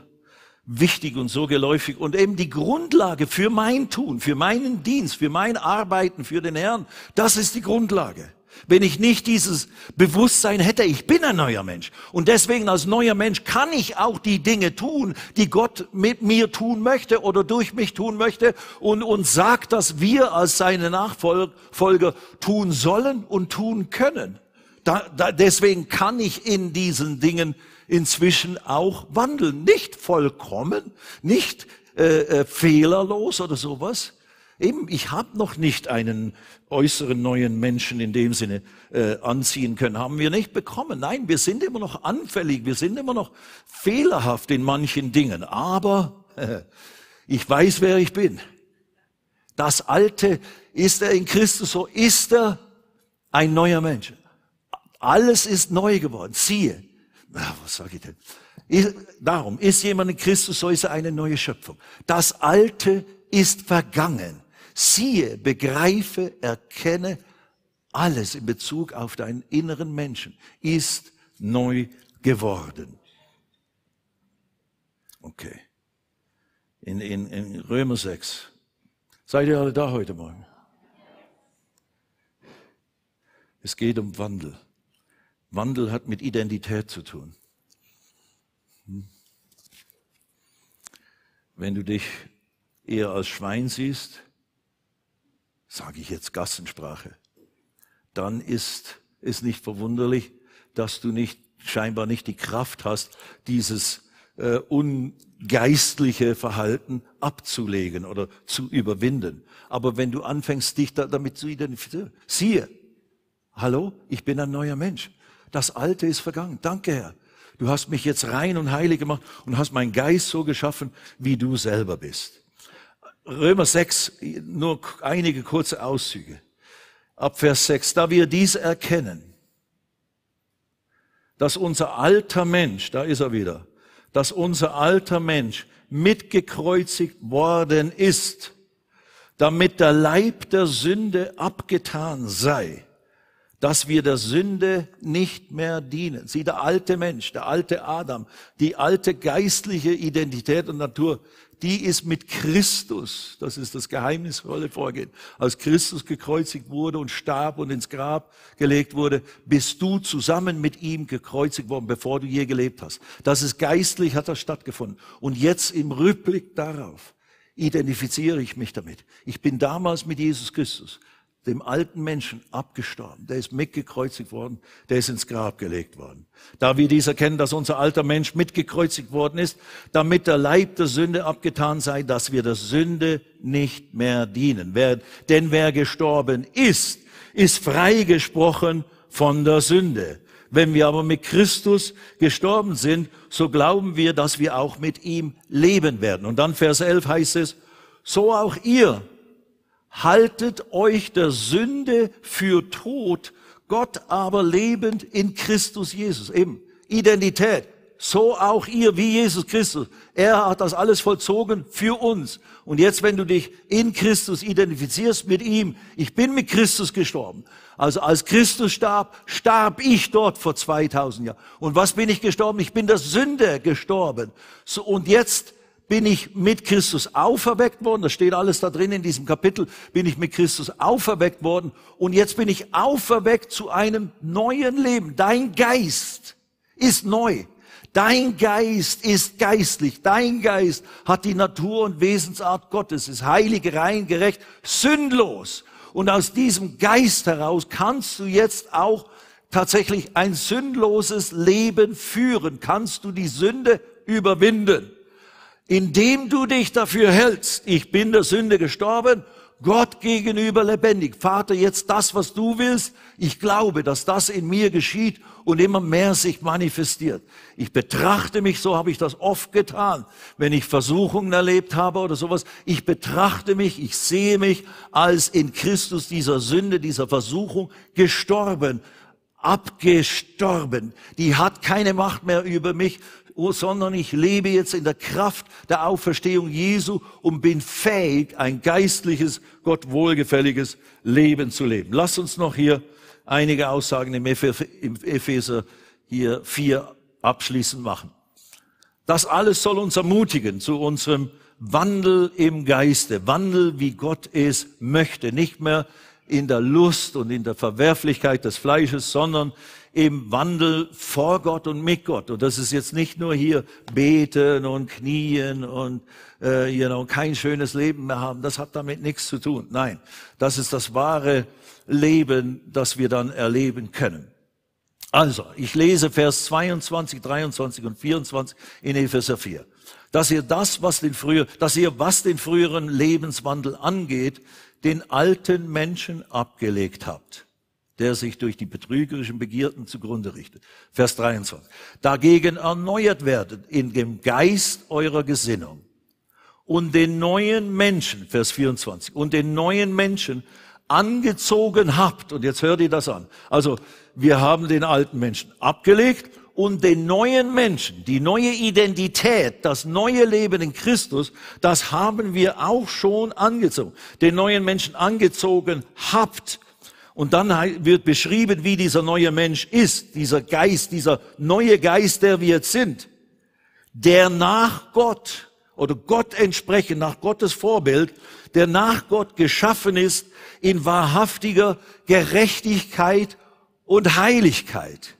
wichtig und so geläufig und eben die Grundlage für mein Tun, für meinen Dienst, für mein Arbeiten, für den Herrn. Das ist die Grundlage. Wenn ich nicht dieses Bewusstsein hätte, ich bin ein neuer Mensch. Und deswegen als neuer Mensch kann ich auch die Dinge tun, die Gott mit mir tun möchte oder durch mich tun möchte und, und sagt, dass wir als seine Nachfolger tun sollen und tun können. Da, da, deswegen kann ich in diesen Dingen inzwischen auch wandeln. Nicht vollkommen, nicht äh, äh, fehlerlos oder sowas, Eben, ich habe noch nicht einen äußeren neuen Menschen in dem Sinne äh, anziehen können. Haben wir nicht bekommen. Nein, wir sind immer noch anfällig, wir sind immer noch fehlerhaft in manchen Dingen. Aber ich weiß, wer ich bin. Das Alte ist er in Christus, so ist er ein neuer Mensch. Alles ist neu geworden. Siehe, ach, was sage ich denn? darum ist jemand in Christus, so ist er eine neue Schöpfung. Das Alte ist vergangen siehe, begreife, erkenne, alles in Bezug auf deinen inneren Menschen ist neu geworden. Okay. In, in, in Römer 6. Seid ihr alle da heute Morgen? Es geht um Wandel. Wandel hat mit Identität zu tun. Hm? Wenn du dich eher als Schwein siehst, sage ich jetzt Gassensprache, dann ist es nicht verwunderlich, dass du nicht scheinbar nicht die Kraft hast, dieses äh, ungeistliche Verhalten abzulegen oder zu überwinden. Aber wenn du anfängst, dich da, damit zu identifizieren, siehe, hallo, ich bin ein neuer Mensch. Das Alte ist vergangen. Danke, Herr. Du hast mich jetzt rein und heilig gemacht und hast meinen Geist so geschaffen, wie du selber bist. Römer 6, nur einige kurze Auszüge. Ab Vers 6, da wir dies erkennen, dass unser alter Mensch, da ist er wieder, dass unser alter Mensch mitgekreuzigt worden ist, damit der Leib der Sünde abgetan sei, dass wir der Sünde nicht mehr dienen. Sie, der alte Mensch, der alte Adam, die alte geistliche Identität und Natur, die ist mit Christus, das ist das geheimnisvolle Vorgehen, als Christus gekreuzigt wurde und starb und ins Grab gelegt wurde, bist du zusammen mit ihm gekreuzigt worden, bevor du je gelebt hast. Das ist geistlich, hat das stattgefunden. Und jetzt im Rückblick darauf identifiziere ich mich damit. Ich bin damals mit Jesus Christus dem alten Menschen abgestorben. Der ist mitgekreuzigt worden, der ist ins Grab gelegt worden. Da wir dies erkennen, dass unser alter Mensch mitgekreuzigt worden ist, damit der Leib der Sünde abgetan sei, dass wir der Sünde nicht mehr dienen. Wer, denn wer gestorben ist, ist freigesprochen von der Sünde. Wenn wir aber mit Christus gestorben sind, so glauben wir, dass wir auch mit ihm leben werden. Und dann Vers 11 heißt es, so auch ihr haltet euch der Sünde für tot, Gott aber lebend in Christus Jesus. Eben Identität, so auch ihr, wie Jesus Christus. Er hat das alles vollzogen für uns. Und jetzt, wenn du dich in Christus identifizierst mit ihm, ich bin mit Christus gestorben. Also als Christus starb, starb ich dort vor 2000 Jahren. Und was bin ich gestorben? Ich bin der Sünde gestorben. So, und jetzt bin ich mit Christus auferweckt worden. Das steht alles da drin in diesem Kapitel. Bin ich mit Christus auferweckt worden. Und jetzt bin ich auferweckt zu einem neuen Leben. Dein Geist ist neu. Dein Geist ist geistlich. Dein Geist hat die Natur und Wesensart Gottes, ist heilig, rein, gerecht, sündlos. Und aus diesem Geist heraus kannst du jetzt auch tatsächlich ein sündloses Leben führen. Kannst du die Sünde überwinden. Indem du dich dafür hältst, ich bin der Sünde gestorben Gott gegenüber lebendig. Vater, jetzt das, was du willst, ich glaube, dass das in mir geschieht und immer mehr sich manifestiert. Ich betrachte mich, so habe ich das oft getan, wenn ich Versuchungen erlebt habe oder sowas. Ich betrachte mich, ich sehe mich als in Christus dieser Sünde, dieser Versuchung gestorben, abgestorben. Die hat keine Macht mehr über mich, sondern ich lebe jetzt in der Kraft der Auferstehung Jesu und bin fähig, ein geistliches, Gott wohlgefälliges Leben zu leben. Lass uns noch hier einige Aussagen im Epheser hier vier abschließend machen. Das alles soll uns ermutigen zu unserem Wandel im Geiste, Wandel, wie Gott es möchte, nicht mehr in der Lust und in der Verwerflichkeit des Fleisches, sondern im Wandel vor Gott und mit Gott. Und das ist jetzt nicht nur hier beten und knien und äh, you know, kein schönes Leben mehr haben. Das hat damit nichts zu tun. Nein, das ist das wahre Leben, das wir dann erleben können. Also, ich lese Vers 22, 23 und 24 in Epheser 4. Dass ihr das, was den früher, dass ihr, was den früheren Lebenswandel angeht, den alten Menschen abgelegt habt der sich durch die betrügerischen Begierden zugrunde richtet. Vers 23. Dagegen erneuert werdet in dem Geist eurer Gesinnung und den neuen Menschen, Vers 24, und den neuen Menschen angezogen habt. Und jetzt hört ihr das an. Also, wir haben den alten Menschen abgelegt und den neuen Menschen, die neue Identität, das neue Leben in Christus, das haben wir auch schon angezogen. Den neuen Menschen angezogen habt und dann wird beschrieben, wie dieser neue Mensch ist, dieser Geist, dieser neue Geist, der wir jetzt sind, der nach Gott oder Gott entsprechend, nach Gottes Vorbild, der nach Gott geschaffen ist in wahrhaftiger Gerechtigkeit und Heiligkeit.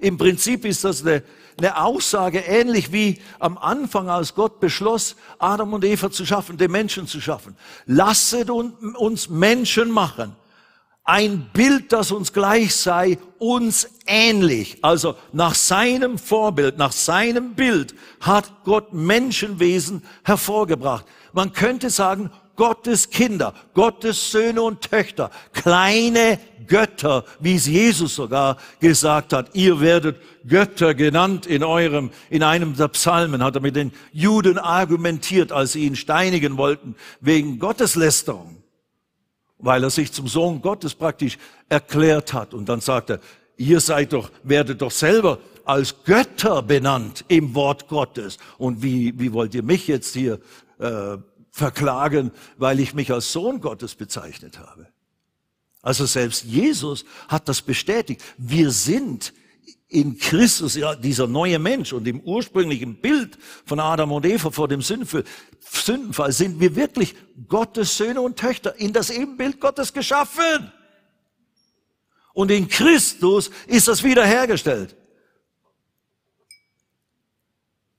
Im Prinzip ist das eine, eine Aussage ähnlich wie am Anfang, als Gott beschloss, Adam und Eva zu schaffen, den Menschen zu schaffen. Lasset uns Menschen machen ein Bild, das uns gleich sei, uns ähnlich. Also nach seinem Vorbild, nach seinem Bild hat Gott Menschenwesen hervorgebracht. Man könnte sagen, Gottes Kinder, Gottes Söhne und Töchter, kleine Götter, wie es Jesus sogar gesagt hat. Ihr werdet Götter genannt in eurem, in einem der Psalmen, hat er mit den Juden argumentiert, als sie ihn steinigen wollten, wegen Gotteslästerung weil er sich zum Sohn Gottes praktisch erklärt hat. Und dann sagt er, ihr seid doch, werdet doch selber als Götter benannt im Wort Gottes. Und wie, wie wollt ihr mich jetzt hier äh, verklagen, weil ich mich als Sohn Gottes bezeichnet habe? Also selbst Jesus hat das bestätigt. Wir sind in Christus, ja, dieser neue Mensch und im ursprünglichen Bild von Adam und Eva vor dem Sündenfall, sind wir wirklich Gottes Söhne und Töchter in das Ebenbild Gottes geschaffen. Und in Christus ist das wiederhergestellt.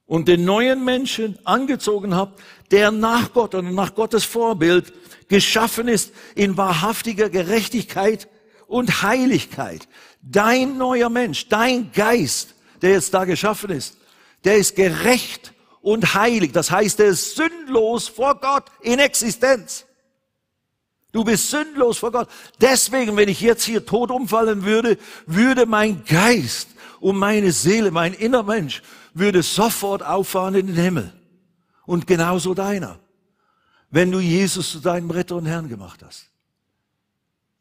Und den neuen Menschen angezogen habt, der nach Gott und nach Gottes Vorbild geschaffen ist in wahrhaftiger Gerechtigkeit und Heiligkeit. Dein neuer Mensch, dein Geist, der jetzt da geschaffen ist, der ist gerecht und heilig. Das heißt, er ist sündlos vor Gott in Existenz. Du bist sündlos vor Gott. Deswegen, wenn ich jetzt hier tot umfallen würde, würde mein Geist und meine Seele, mein inner Mensch, würde sofort auffahren in den Himmel. Und genauso deiner. Wenn du Jesus zu deinem Retter und Herrn gemacht hast.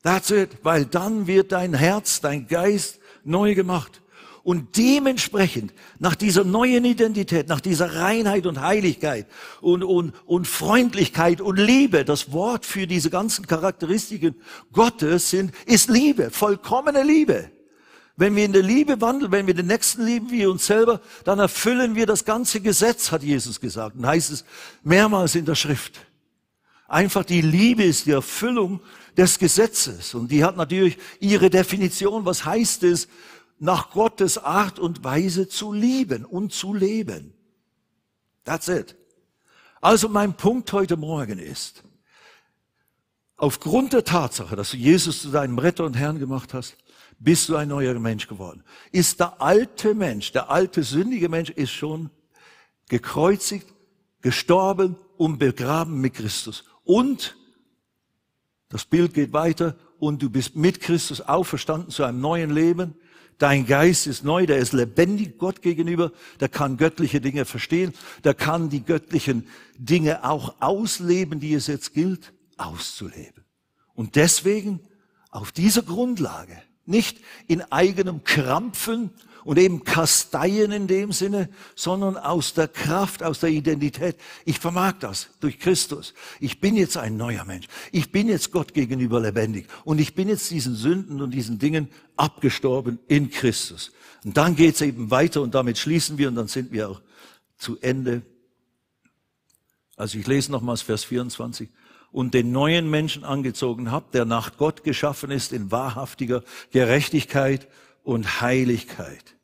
It. Weil dann wird dein Herz, dein Geist neu gemacht. Und dementsprechend, nach dieser neuen Identität, nach dieser Reinheit und Heiligkeit und, und, und Freundlichkeit und Liebe, das Wort für diese ganzen Charakteristiken Gottes sind, ist Liebe, vollkommene Liebe. Wenn wir in der Liebe wandeln, wenn wir den Nächsten lieben wie uns selber, dann erfüllen wir das ganze Gesetz, hat Jesus gesagt. Und heißt es mehrmals in der Schrift. Einfach die Liebe ist die Erfüllung des Gesetzes. Und die hat natürlich ihre Definition. Was heißt es, nach Gottes Art und Weise zu lieben und zu leben. That's it. Also mein Punkt heute Morgen ist, aufgrund der Tatsache, dass du Jesus zu deinem Retter und Herrn gemacht hast, bist du ein neuer Mensch geworden. Ist der alte Mensch, der alte sündige Mensch ist schon gekreuzigt, gestorben und begraben mit Christus. Und das Bild geht weiter. Und du bist mit Christus auferstanden zu einem neuen Leben. Dein Geist ist neu, der ist lebendig Gott gegenüber, der kann göttliche Dinge verstehen, der kann die göttlichen Dinge auch ausleben, die es jetzt gilt, auszuleben. Und deswegen auf dieser Grundlage, nicht in eigenem Krampfen und eben Kasteien in dem Sinne, sondern aus der Kraft, aus der Identität. Ich vermag das durch Christus. Ich bin jetzt ein neuer Mensch. Ich bin jetzt Gott gegenüber lebendig. Und ich bin jetzt diesen Sünden und diesen Dingen abgestorben in Christus. Und dann geht's eben weiter und damit schließen wir und dann sind wir auch zu Ende. Also ich lese nochmals Vers 24 und den neuen Menschen angezogen habt, der nach Gott geschaffen ist in wahrhaftiger Gerechtigkeit und Heiligkeit.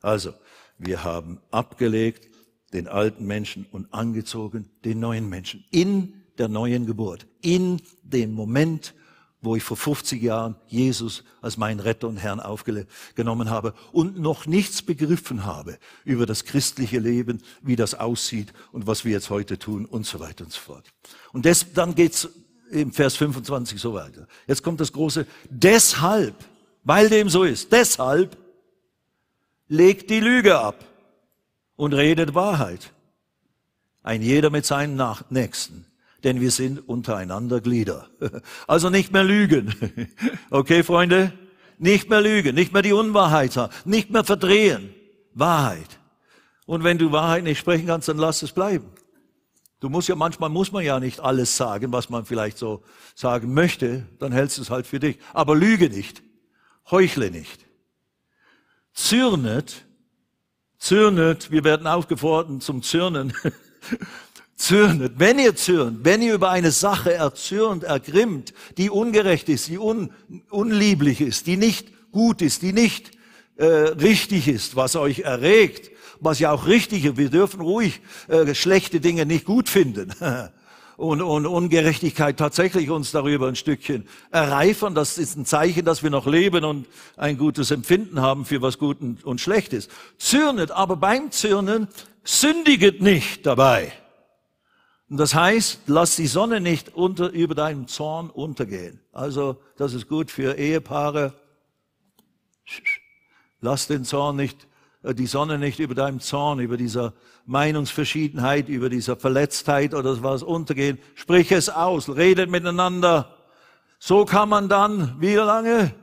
Also, wir haben abgelegt den alten Menschen und angezogen den neuen Menschen in der neuen Geburt, in dem Moment, wo ich vor 50 Jahren Jesus als meinen Retter und Herrn aufgenommen habe und noch nichts begriffen habe über das christliche Leben, wie das aussieht und was wir jetzt heute tun und so weiter und so fort. Und das, dann geht's im Vers 25 so weiter. Jetzt kommt das große, deshalb weil dem so ist. Deshalb legt die Lüge ab und redet Wahrheit. Ein jeder mit seinem Nächsten. Denn wir sind untereinander Glieder. Also nicht mehr lügen. Okay, Freunde? Nicht mehr lügen, nicht mehr die Unwahrheit haben, nicht mehr verdrehen. Wahrheit. Und wenn du Wahrheit nicht sprechen kannst, dann lass es bleiben. Du musst ja, manchmal muss man ja nicht alles sagen, was man vielleicht so sagen möchte, dann hältst du es halt für dich. Aber lüge nicht. Heuchle nicht. Zürnet, zürnet, wir werden aufgefordert zum Zürnen. zürnet, wenn ihr zürnt, wenn ihr über eine Sache erzürnt, ergrimmt, die ungerecht ist, die un, unlieblich ist, die nicht gut ist, die nicht äh, richtig ist, was euch erregt, was ja auch richtig ist. Wir dürfen ruhig äh, schlechte Dinge nicht gut finden. und, und Ungerechtigkeit tatsächlich uns darüber ein Stückchen erreifern. Das ist ein Zeichen, dass wir noch leben und ein gutes Empfinden haben für was gut und schlecht ist. Zürnet, aber beim Zürnen sündiget nicht dabei. Und das heißt, lass die Sonne nicht unter, über deinem Zorn untergehen. Also, das ist gut für Ehepaare. Lass den Zorn nicht, äh, die Sonne nicht über deinem Zorn, über dieser Meinungsverschiedenheit, über dieser Verletztheit oder was untergehen. Sprich es aus, redet miteinander. So kann man dann, wie lange?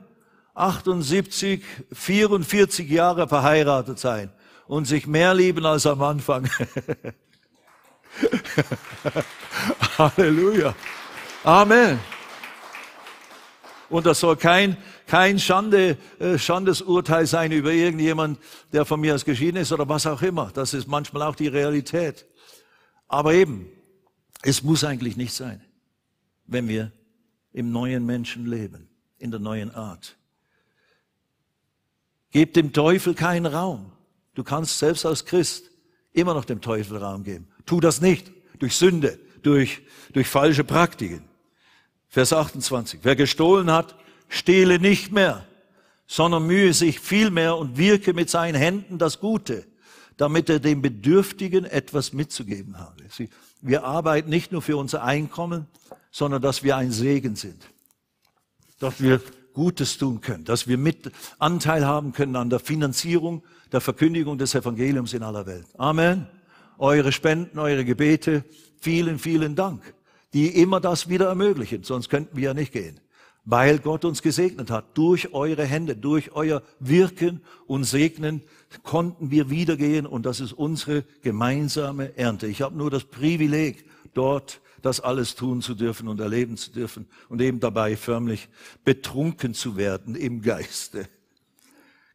78, 44 Jahre verheiratet sein und sich mehr lieben als am Anfang. Halleluja. Amen. Und das soll kein kein Schande, äh, Schandesurteil sein über irgendjemand, der von mir aus geschieden ist oder was auch immer. Das ist manchmal auch die Realität. Aber eben, es muss eigentlich nicht sein, wenn wir im neuen Menschen leben, in der neuen Art. Gebt dem Teufel keinen Raum. Du kannst selbst als Christ immer noch dem Teufel Raum geben. Tu das nicht durch Sünde, durch, durch falsche Praktiken. Vers 28. Wer gestohlen hat, stehle nicht mehr, sondern mühe sich vielmehr und wirke mit seinen Händen das Gute, damit er dem Bedürftigen etwas mitzugeben habe. Wir arbeiten nicht nur für unser Einkommen, sondern dass wir ein Segen sind, dass wir Gutes tun können, dass wir mit Anteil haben können an der Finanzierung, der Verkündigung des Evangeliums in aller Welt. Amen. Eure Spenden, eure Gebete, vielen, vielen Dank, die immer das wieder ermöglichen, sonst könnten wir ja nicht gehen. weil Gott uns gesegnet hat. Durch eure Hände, durch euer Wirken und Segnen konnten wir wiedergehen und das ist unsere gemeinsame Ernte. Ich habe nur das Privileg, dort das alles tun zu dürfen und erleben zu dürfen und eben dabei förmlich betrunken zu werden im Geiste.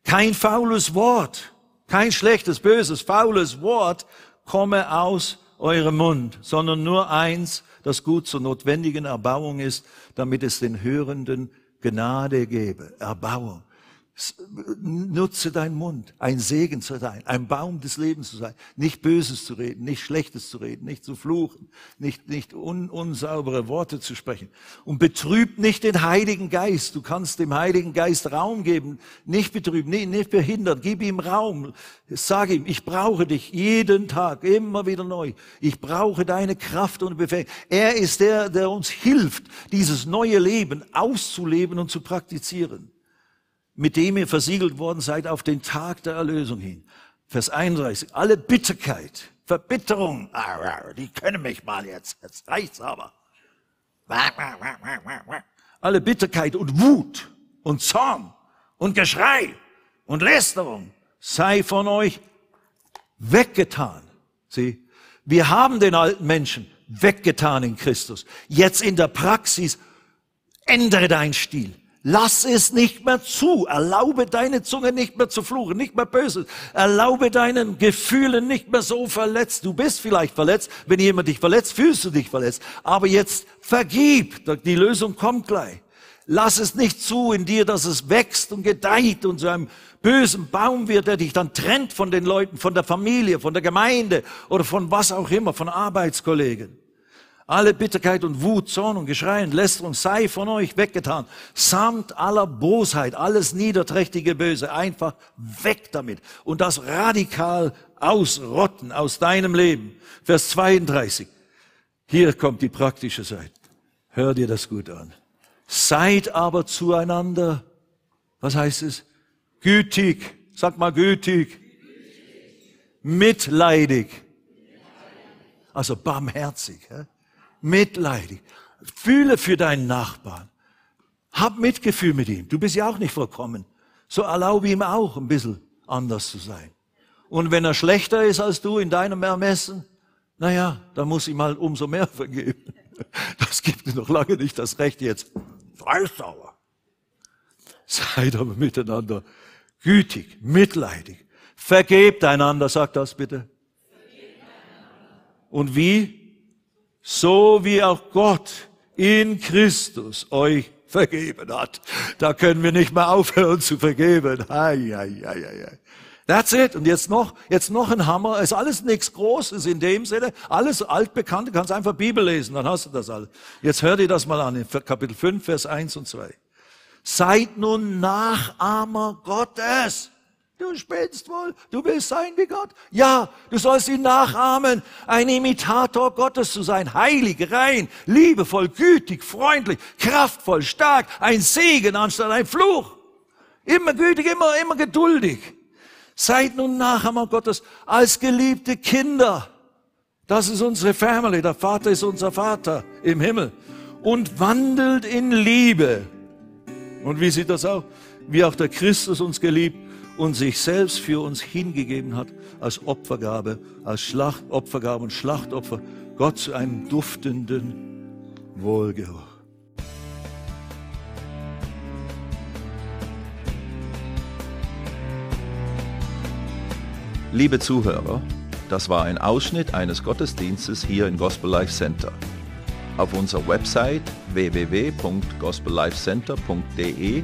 Kein faules Wort, kein schlechtes, böses, faules Wort komme aus eurem Mund, sondern nur eins, das gut zur notwendigen Erbauung ist, damit es den Hörenden Gnade gebe. Erbauung. Nutze deinen Mund, ein Segen zu sein, ein Baum des Lebens zu sein, nicht Böses zu reden, nicht Schlechtes zu reden, nicht zu fluchen, nicht, nicht un, unsaubere Worte zu sprechen. Und betrüb nicht den Heiligen Geist. Du kannst dem Heiligen Geist Raum geben, nicht betrüben, nicht, nicht behindern. Gib ihm Raum. Sag ihm, ich brauche dich jeden Tag, immer wieder neu. Ich brauche deine Kraft und Befähigung. Er ist der, der uns hilft, dieses neue Leben auszuleben und zu praktizieren mit dem ihr versiegelt worden seid auf den Tag der Erlösung hin. Vers 31. Alle Bitterkeit, Verbitterung, die können mich mal jetzt, jetzt reicht's aber. Alle Bitterkeit und Wut und Zorn und Geschrei und Lästerung sei von euch weggetan. Sieh, wir haben den alten Menschen weggetan in Christus. Jetzt in der Praxis ändere deinen Stil. Lass es nicht mehr zu. Erlaube deine Zunge nicht mehr zu fluchen, nicht mehr böse. Erlaube deinen Gefühlen nicht mehr so verletzt. Du bist vielleicht verletzt. Wenn jemand dich verletzt, fühlst du dich verletzt. Aber jetzt vergib. Die Lösung kommt gleich. Lass es nicht zu in dir, dass es wächst und gedeiht und zu einem bösen Baum wird, der dich dann trennt von den Leuten, von der Familie, von der Gemeinde oder von was auch immer, von Arbeitskollegen. Alle Bitterkeit und Wut, Zorn und Geschrei und Lästerung sei von euch weggetan, samt aller Bosheit, alles niederträchtige Böse, einfach weg damit und das radikal ausrotten aus deinem Leben. Vers 32. Hier kommt die praktische Seite. Hör dir das gut an. Seid aber zueinander, was heißt es? Gütig. Sag mal gütig. Mitleidig. Also barmherzig. Ja? Mitleidig. Fühle für deinen Nachbarn. Hab Mitgefühl mit ihm. Du bist ja auch nicht vollkommen. So erlaube ihm auch ein bisschen anders zu sein. Und wenn er schlechter ist als du in deinem Ermessen, naja, dann muss ihm halt umso mehr vergeben. Das gibt dir noch lange nicht das Recht jetzt. Freisauer. Seid aber miteinander gütig, mitleidig. Vergebt einander, sagt das bitte. Und wie? So wie auch Gott in Christus euch vergeben hat. Da können wir nicht mehr aufhören zu vergeben. Ai, ai, ai, ai. That's it. Und jetzt noch, jetzt noch ein Hammer. Ist alles nichts Großes in dem Sinne. Alles altbekannt. Du kannst einfach Bibel lesen, dann hast du das alles. Jetzt hör dir das mal an in Kapitel 5, Vers 1 und 2. Seid nun Nachahmer Gottes Du spinnst wohl, du willst sein wie Gott. Ja, du sollst ihn nachahmen, ein Imitator Gottes zu sein, heilig, rein, liebevoll, gütig, freundlich, kraftvoll, stark, ein Segen anstatt ein Fluch. Immer gütig, immer, immer geduldig. Seid nun Nachahmer Gottes als geliebte Kinder. Das ist unsere Family. Der Vater ist unser Vater im Himmel. Und wandelt in Liebe. Und wie sieht das aus? Wie auch der Christus uns geliebt und sich selbst für uns hingegeben hat als Opfergabe, als Schlacht, Opfergabe und Schlachtopfer, Gott zu einem duftenden Wohlgeruch. Liebe Zuhörer, das war ein Ausschnitt eines Gottesdienstes hier im Gospel Life Center. Auf unserer Website www.gospellifecenter.de